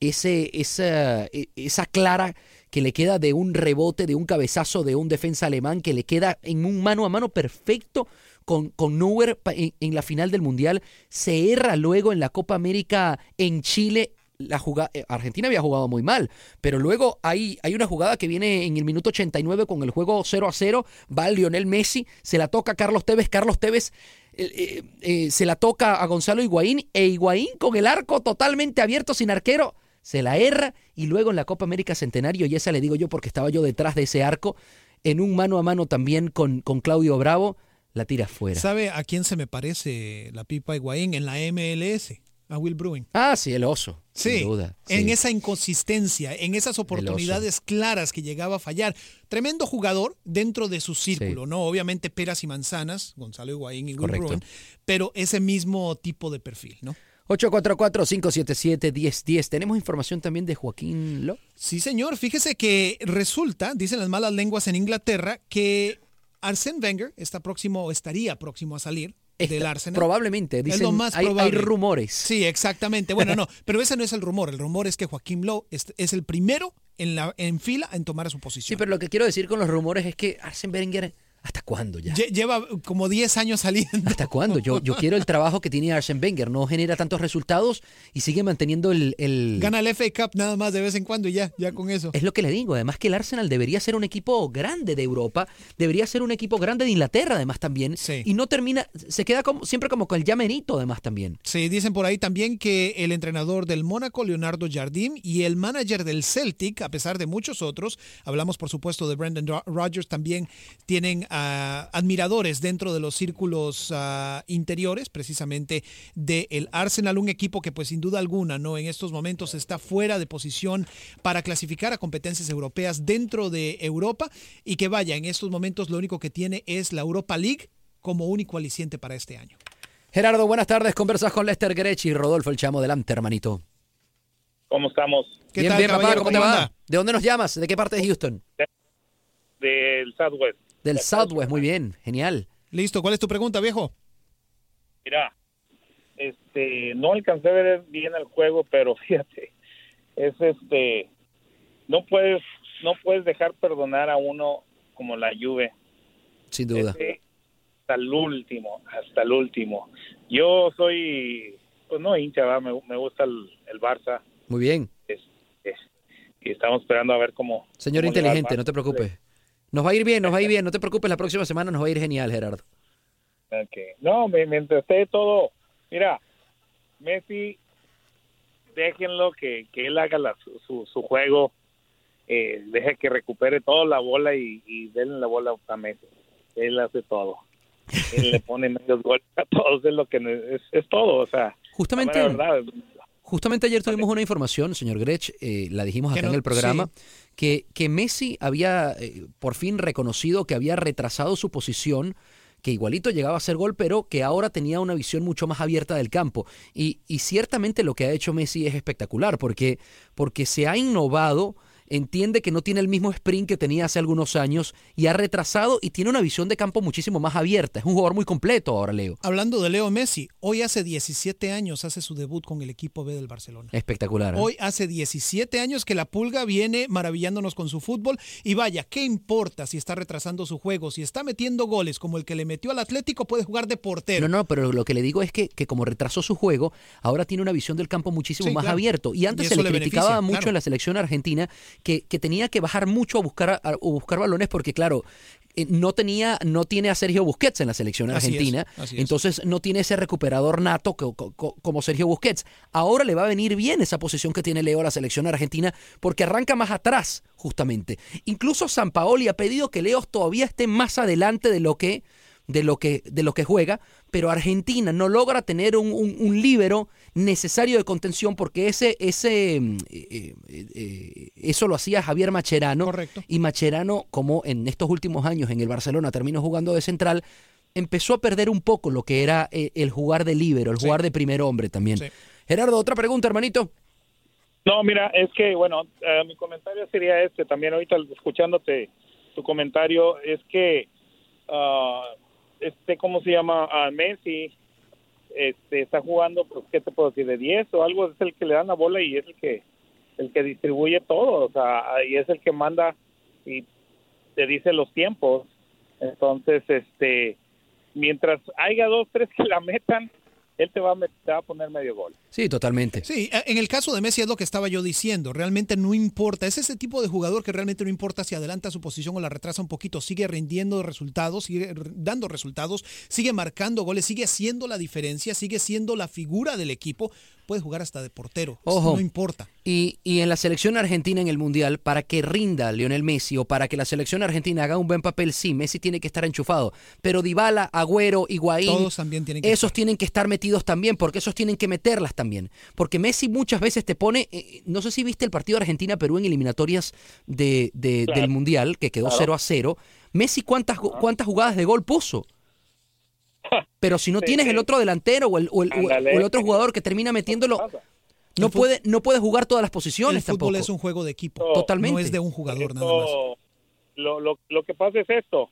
ese, esa, e, esa clara que le queda de un rebote, de un cabezazo de un defensa alemán, que le queda en un mano a mano perfecto con, con Neuer en, en, la final del Mundial, se erra luego en la Copa América en Chile. La jugada, Argentina había jugado muy mal, pero luego hay, hay una jugada que viene en el minuto 89 con el juego 0 a 0, va Lionel Messi, se la toca a Carlos Tevez, Carlos Tevez eh, eh, se la toca a Gonzalo Higuaín e Higuaín con el arco totalmente abierto sin arquero, se la erra y luego en la Copa América Centenario, y esa le digo yo porque estaba yo detrás de ese arco, en un mano a mano también con, con Claudio Bravo, la tira fuera. ¿Sabe a quién se me parece la pipa Higuaín en la MLS? A Will Bruin. Ah, sí, el oso. Sí, en esa inconsistencia, en esas oportunidades claras que llegaba a fallar. Tremendo jugador dentro de su círculo, sí. ¿no? Obviamente peras y manzanas, Gonzalo Higuaín y Will. Bruin, pero ese mismo tipo de perfil, ¿no? 844-577-1010. Tenemos información también de Joaquín Lo. Sí, señor. Fíjese que resulta, dicen las malas lenguas en Inglaterra, que Arsène Wenger está próximo, estaría próximo a salir Esta, del Arsenal. Probablemente, dicen, es lo más hay, probable. hay, rumores. Sí, exactamente. Bueno, no, [laughs] pero ese no es el rumor. El rumor es que Joaquín Lowe es, es, el primero en, la, en fila en tomar su posición. Sí, pero lo que quiero decir con los rumores es que Arsène Wenger ¿Hasta cuándo ya? Lleva como 10 años saliendo. ¿Hasta cuándo? Yo, yo quiero el trabajo que tiene Arsene Wenger. No genera tantos resultados y sigue manteniendo el, el, Gana el FA Cup nada más de vez en cuando y ya, ya con eso. Es lo que le digo. Además que el Arsenal debería ser un equipo grande de Europa. Debería ser un equipo grande de Inglaterra además también. Sí. Y no termina... Se queda como, siempre como con el llamenito además también. Sí, dicen por ahí también que el entrenador del Mónaco, Leonardo Jardim, y el manager del Celtic, a pesar de muchos otros, hablamos por supuesto de Brendan Rodgers, también tienen... Uh, admiradores dentro de los círculos uh, interiores, precisamente del de Arsenal, un equipo que pues sin duda alguna, ¿no? En estos momentos está fuera de posición para clasificar a competencias europeas dentro de Europa y que vaya, en estos momentos lo único que tiene es la Europa League como único aliciente para este año. Gerardo, buenas tardes. Conversas con Lester Grech y Rodolfo el Chamo delante, hermanito. ¿Cómo estamos? ¿Qué bien, tal, bien, papá, ¿cómo te va? ¿De dónde nos llamas? ¿De qué parte de Houston? Del Southwest. Del Southwest, muy bien, genial. Listo, ¿cuál es tu pregunta, viejo? Mira, este, no alcancé a ver bien el juego, pero [laughs] fíjate, es este, no puedes, no puedes dejar perdonar a uno como la Juve. Sin duda. Este, hasta el último, hasta el último. Yo soy, pues no hincha, ¿va? Me, me gusta el, el, Barça. Muy bien. Es, es, y estamos esperando a ver cómo. Señor cómo inteligente, no te preocupes. Nos va a ir bien, nos va a ir bien. No te preocupes, la próxima semana nos va a ir genial, Gerardo. Okay. No, mientras esté todo, mira, Messi, déjenlo que, que él haga la, su, su, juego, eh, deje que recupere toda la bola y, y denle la bola a Messi. Él hace todo. Él le pone [laughs] medios goles a todos, es lo que es, es todo, o sea. Justamente, la verdad, Justamente ayer tuvimos una información, señor Grech, eh, la dijimos acá no, en el programa, sí. que, que Messi había eh, por fin reconocido que había retrasado su posición que igualito llegaba a hacer gol, pero que ahora tenía una visión mucho más abierta del campo. Y, y ciertamente lo que ha hecho Messi es espectacular, porque, porque se ha innovado entiende que no tiene el mismo sprint que tenía hace algunos años y ha retrasado y tiene una visión de campo muchísimo más abierta. Es un jugador muy completo ahora, Leo. Hablando de Leo Messi, hoy hace 17 años hace su debut con el equipo B del Barcelona. Espectacular. ¿eh? Hoy hace 17 años que la Pulga viene maravillándonos con su fútbol y vaya, ¿qué importa si está retrasando su juego? Si está metiendo goles como el que le metió al Atlético, puede jugar de portero. No, no, pero lo que le digo es que, que como retrasó su juego, ahora tiene una visión del campo muchísimo Sí, más claro. abierto. Y antes Y se le le criticaba mucho claro. en la selección argentina que, que tenía que bajar mucho a buscar, a, a buscar balones porque, claro, eh, no tenía, no tiene a Sergio Busquets en la selección Así es, argentina, es. entonces no tiene ese recuperador nato co- como Sergio Busquets. Ahora le va a venir bien esa posición que tiene Leo a la selección argentina porque arranca más atrás, justamente. Incluso San Paoli ha pedido que Leo todavía esté más adelante de lo que de lo que de lo que juega, pero Argentina no logra tener un, un, un líbero necesario de contención porque ese ese mm, eh, eh, eh, eso lo hacía Javier Macherano Correcto. y Macherano como en estos últimos años en el Barcelona terminó jugando de central empezó a perder un poco lo que era eh, el jugar de líbero, el Sí. jugar de primer hombre también. Sí. Gerardo, otra pregunta, hermanito. No, mira, es que, bueno, eh, mi comentario sería este, también ahorita escuchándote tu comentario, es que, ah, este, ¿cómo se llama? A Messi, este, está jugando, pues, ¿qué te puedo decir? De 10 o algo, es el que le dan la bola y es el que, el que distribuye todo, o sea, y es el que manda y te dice los tiempos. Entonces, este, mientras haya dos, tres que la metan, él te va a, te va a poner medio gol. Sí, totalmente. Sí, en el caso de Messi es lo que estaba yo diciendo. Realmente no importa. Es ese tipo de jugador que realmente no importa si adelanta su posición o la retrasa un poquito. Sigue rindiendo resultados, sigue dando resultados, sigue marcando goles, sigue haciendo la diferencia, sigue siendo la figura del equipo. Puede jugar hasta de portero. Ojo. No importa. Y, y en la selección argentina en el Mundial, para que rinda Lionel Messi o para que la selección argentina haga un buen papel, sí, Messi tiene que estar enchufado. Pero Dybala, Agüero, Higuaín, Todos también tienen que esos tienen que estar metidos también, porque esos tienen que meterlas también. Porque Messi muchas veces te pone, eh, no sé si viste el partido de Argentina-Perú en eliminatorias de, de- Claro. del Mundial, que quedó Claro. 0 a 0. Messi, ¿cuántas, cuántas jugadas de gol puso? [laughs] Pero si no Sí, tienes sí. el otro delantero o el, o el- o el- el otro jugador que termina metiéndolo, no puede, no puede jugar todas las El posiciones fútbol tampoco. es un juego de equipo. Totalmente. No es de un jugador nada más. Lo, lo, lo que pasa es esto,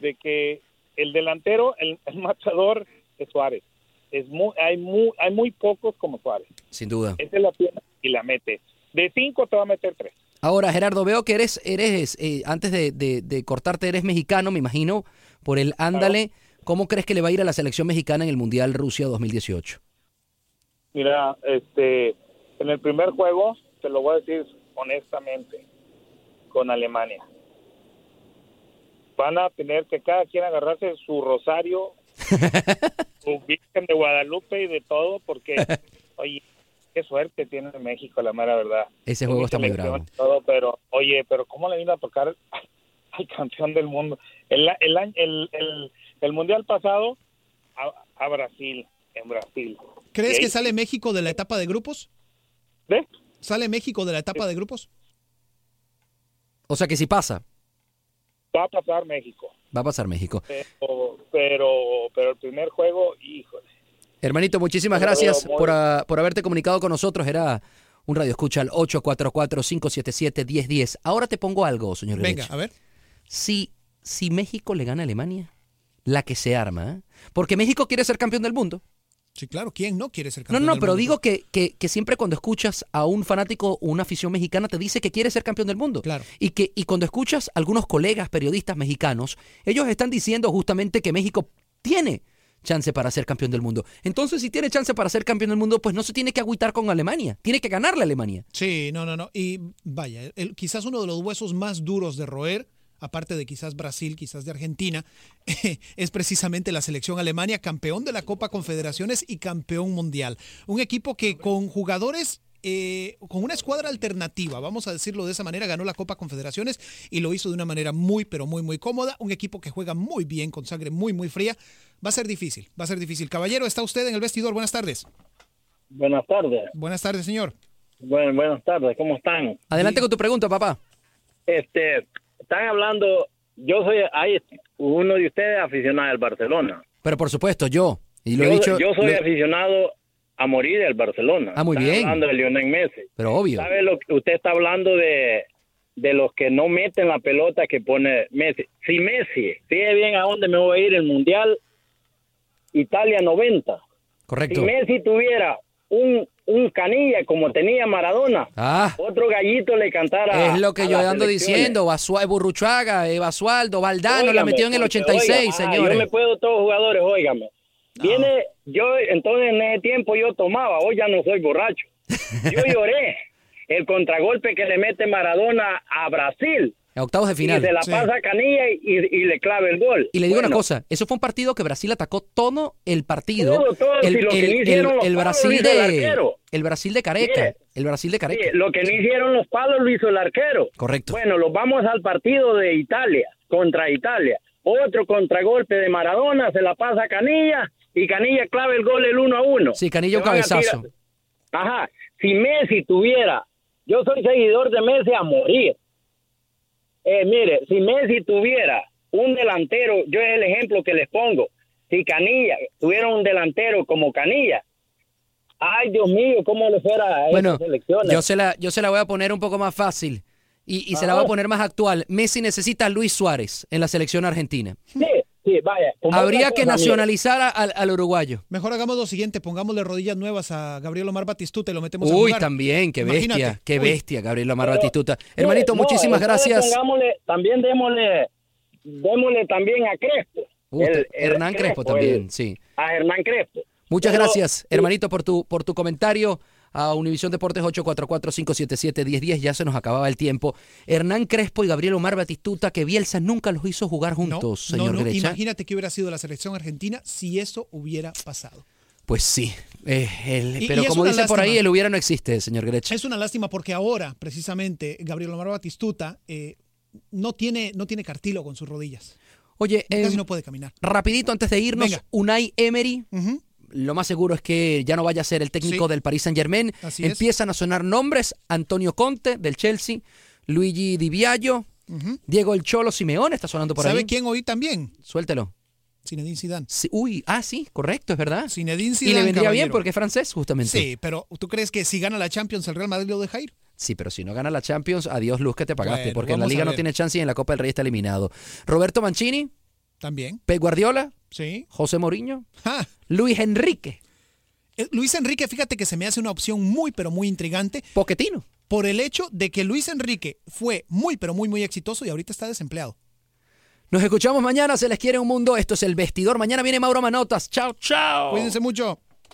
de que el delantero, el, el [laughs] matador es Suárez. Es muy, hay, muy, hay muy pocos como Suárez. Sin duda. Ese la tiene y la mete. De cinco te va a meter tres. Ahora, Gerardo, veo que eres, eres eh, antes de, de- de cortarte, eres mexicano, me imagino, por el ándale. ¿Cómo crees que le va a ir a la selección mexicana en el Mundial Rusia 2018? Mira, este, en el primer juego, te lo voy a decir honestamente, con Alemania. Van a tener que cada quien agarrarse su rosario, [laughs] Virgen de Guadalupe y de todo, porque, [laughs] oye, qué suerte tiene México, la mera verdad. Ese juego está muy bravo. Todo, pero, oye, pero ¿cómo le vino a tocar al campeón del mundo? El, el, el, el, el mundial pasado a, a Brasil, en Brasil. ¿Crees que sale México de la etapa de grupos? ¿Ve? ¿Sale México de la etapa de grupos? O sea que si pasa, Va a pasar México. Va a pasar México. Pero, pero, pero el primer juego, híjole. Hermanito, muchísimas gracias muy- por, ah, por haberte comunicado con nosotros. Era un radio escucha al 844-577-1010. Ahora te pongo algo, señor. Venga, a ver. Si, si México le gana a Alemania, la que se arma, ¿eh? porque México quiere ser campeón del mundo. Sí, claro. ¿Quién no quiere ser No, campeón no, del pero mundo? digo que, que, que siempre cuando escuchas a un fanático o una afición mexicana te dice que quiere ser campeón del mundo. Claro. Y que y cuando escuchas a algunos colegas periodistas mexicanos, ellos están diciendo justamente que México tiene chance para ser campeón del mundo. Entonces, si tiene chance para ser campeón del mundo, pues no se tiene que agüitar con Alemania. Tiene que ganarle a Alemania. Sí, no, no, no. Y vaya, el- quizás uno de los huesos más duros de roer, aparte de quizás Brasil, quizás de Argentina, [laughs] es precisamente la selección Alemania, campeón de la Copa Confederaciones y campeón mundial. Un equipo que con jugadores... eh, con una escuadra alternativa, vamos a decirlo de esa manera, ganó la Copa Confederaciones y lo hizo de una manera muy, pero muy, muy cómoda. Un equipo que juega muy bien, con sangre muy, muy fría. Va a ser difícil, va a ser difícil. Caballero, está usted en el vestidor. Buenas tardes. Buenas tardes. Buenas tardes, señor. Bueno, buenas tardes, ¿cómo están? Adelante con tu pregunta, papá. Este, están hablando yo soy hay uno de ustedes aficionado al Barcelona. Pero por supuesto, yo. Y lo yo, he dicho. yo soy lo- aficionado a morir del Barcelona. Ah, muy Está bien. hablando de Lionel Messi. Pero obvio. ¿Sabe lo que usted está hablando de, de los que no meten la pelota que pone Messi? Si Messi, fíjese bien a dónde me voy a ir el Mundial, Italia 90. Correcto. Si Messi tuviera un, un canilla como tenía Maradona, Ah. otro gallito le cantara. Es lo que yo ando diciendo. Basua- Burruchaga, Basualdo, Valdano la metió en el porque, 86, oiga, ah, señores. yo me puedo todos jugadores, óigame. Viene, yo, entonces en ese tiempo yo tomaba, hoy ya no soy borracho. [laughs] Yo lloré el contragolpe que le mete Maradona a Brasil. En octavos de final. Y se la pasa a Canilla y, y le clava el gol. Y le digo una cosa, eso fue un partido que Brasil atacó todo el partido. Todo, todo, el, si lo que el- hicieron el- los el palos Brasil el de el Brasil de Careca, el Brasil de Careca. sí, lo que no hicieron los palos lo hizo el arquero. Correcto. Bueno, los vamos al partido de Italia, contra Italia. Otro contragolpe de Maradona, se la pasa a Canilla y Canilla clava el gol el 1 a 1. Sí, Canilla un cabezazo. Ajá, si Messi tuviera, yo soy seguidor de Messi a morir. Eh, mire, si Messi tuviera un delantero, yo es el ejemplo que les pongo. Si Canilla tuviera un delantero como Canilla, ay Dios mío, cómo le fuera a Bueno, esas yo se la yo se la voy a poner un poco más fácil y, y se la voy a poner más actual. Messi necesita a Luis Suárez en la selección argentina. Sí, sí, vaya. como Habría que nacionalizar a- al, al uruguayo. Mejor hagamos lo siguiente, pongámosle rodillas nuevas a Gabriel Omar Batistuta y lo metemos a Uy, jugar. también, qué bestia, Imagínate. qué Uy. bestia, Gabriel Omar Pero, Batistuta. Hermanito, no, muchísimas gracias. pongámosle- también démosle, démosle también a Crespo. El- el Hernán Crespo, también, el- sí. A Hernán Crespo. Muchas Pero- gracias, hermanito, por tu, por tu comentario. A Univisión Deportes 844-577-1010, ya se nos acababa el tiempo. Hernán Crespo y Gabriel Omar Batistuta, que Bielsa nunca los hizo jugar juntos, No, señor no, imagínate que hubiera sido la selección argentina si eso hubiera pasado. Pues sí, eh, el- Y- pero y como una dice por ahí, el hubiera no existe, señor Grecha. Es una lástima porque ahora, precisamente, Gabriel Omar Batistuta eh, no, tiene, no tiene cartílago en sus rodillas. Oye, Casi em, no puede caminar. rapidito antes de irnos, Venga. Unai Emery. Lo más seguro es que ya no vaya a ser el técnico Sí. del Paris Saint Germain. Así es. Empiezan a sonar nombres, Antonio Conte del Chelsea, Luigi Di Biagio. Diego El Cholo Simeone está sonando por ¿Sabe ahí. quién oí también? Suéltelo. Zinedine Zidane. Sí, uy, ah, sí, correcto, es verdad. Zinedine y Zidane, le vendría bien porque es francés, justamente. Sí, pero ¿tú crees que si gana la Champions el Real Madrid lo deja ir? Sí, pero si no gana la Champions, adiós luz que te pagaste, Bueno, porque en la Liga no tiene chance y en la Copa del Rey está eliminado. Roberto Mancini, También. Pep Guardiola, Sí. José Mourinho, Ja. Luis Enrique, Eh, Luis Enrique, fíjate que se me hace una opción muy, pero muy intrigante Poquetino. por el hecho de que Luis Enrique fue muy, pero muy, muy exitoso y ahorita está desempleado. Nos escuchamos mañana, se les quiere un mundo. Esto es El Vestidor. Mañana viene Mauro Manotas. Chao, chao. Cuídense mucho.